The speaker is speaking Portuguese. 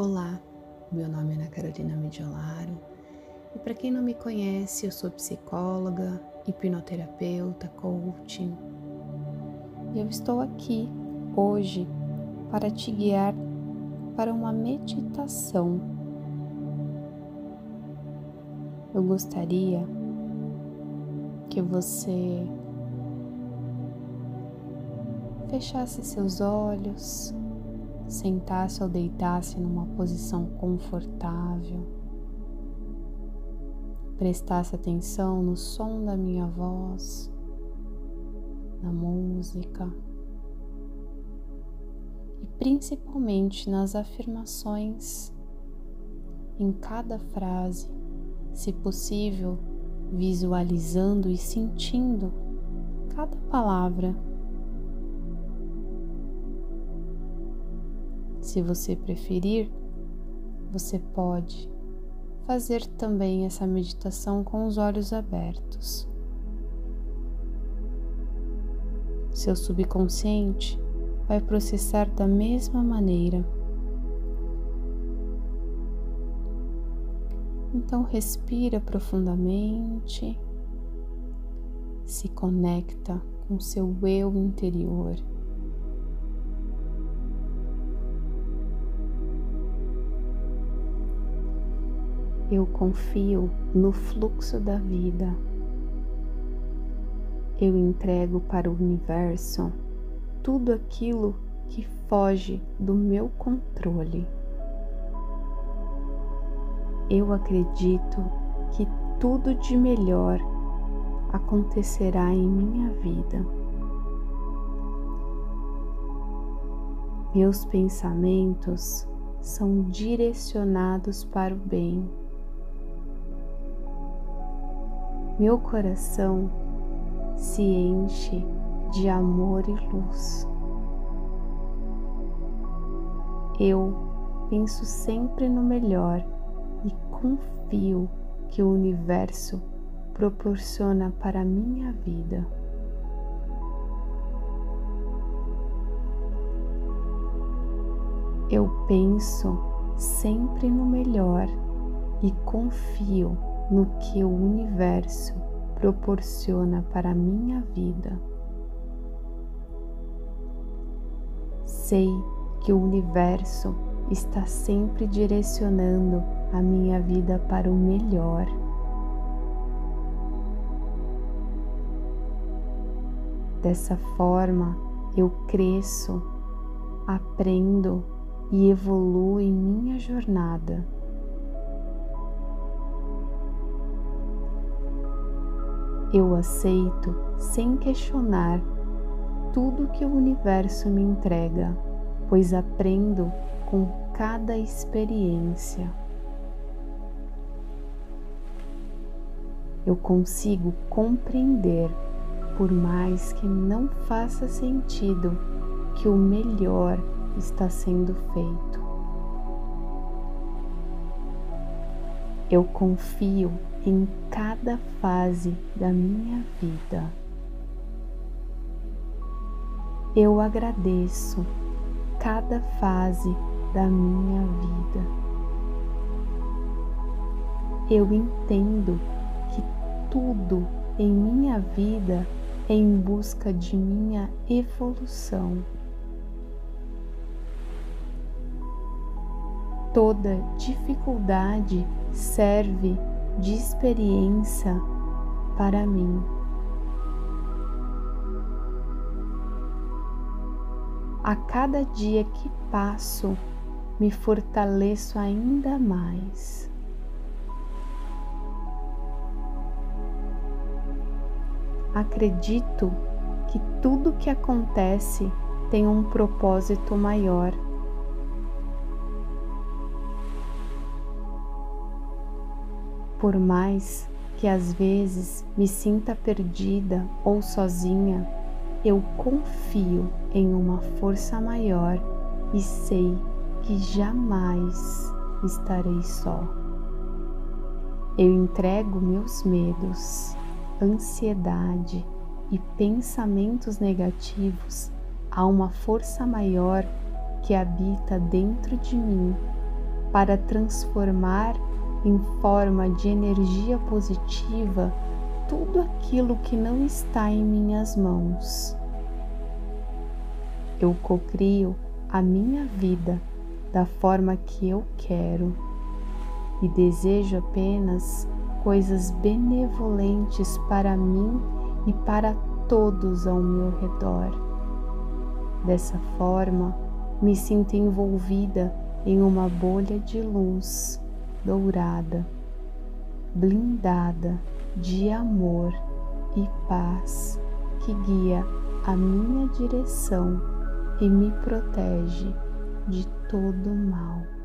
Olá, meu nome é Ana Carolina Mediolaro e para quem não me conhece, eu sou psicóloga, hipnoterapeuta, coaching. Eu estou aqui hoje para te guiar para uma meditação. Eu gostaria que você fechasse seus olhos, sentasse ou deitasse numa posição confortável, prestasse atenção no som da minha voz, na música. E principalmente nas afirmações. Em cada frase, se possível, visualizando e sentindo cada palavra Se você preferir, você pode fazer também essa meditação com os olhos abertos. Seu subconsciente vai processar da mesma maneira. Então respira profundamente, se conecta com seu eu interior. Eu confio no fluxo da vida. Eu entrego para o universo tudo aquilo que foge do meu controle. Eu acredito que tudo de melhor acontecerá em minha vida. Meus pensamentos são direcionados para o bem. Meu coração se enche de amor e luz. Eu penso sempre no melhor e confio que o universo proporciona para a minha vida. Eu penso sempre no melhor e confio no que o universo proporciona para a minha vida. Sei que o universo está sempre direcionando a minha vida para o melhor. Dessa forma, eu cresço, aprendo e evoluo em minha jornada. Eu aceito sem questionar tudo que o universo me entrega, pois aprendo com cada experiência. Eu consigo compreender, por mais que não faça sentido, que o melhor está sendo feito. Eu confio em cada fase da minha vida. Eu agradeço cada fase da minha vida. Eu entendo que tudo em minha vida é em busca de minha evolução. Toda dificuldade serve de experiência para mim. A cada dia que passo, me fortaleço ainda mais. Acredito que tudo que acontece tem um propósito maior. Por mais que às vezes me sinta perdida ou sozinha, eu confio em uma força maior e sei que jamais estarei só. Eu entrego meus medos, ansiedade e pensamentos negativos a uma força maior que habita dentro de mim para transformar em forma de energia positiva tudo aquilo que não está em minhas mãos. Eu cocrio a minha vida da forma que eu quero e desejo apenas coisas benevolentes para mim e para todos ao meu redor. Dessa forma, me sinto envolvida em uma bolha de luz dourada, blindada de amor e paz que guia a minha direção e me protege de todo mal.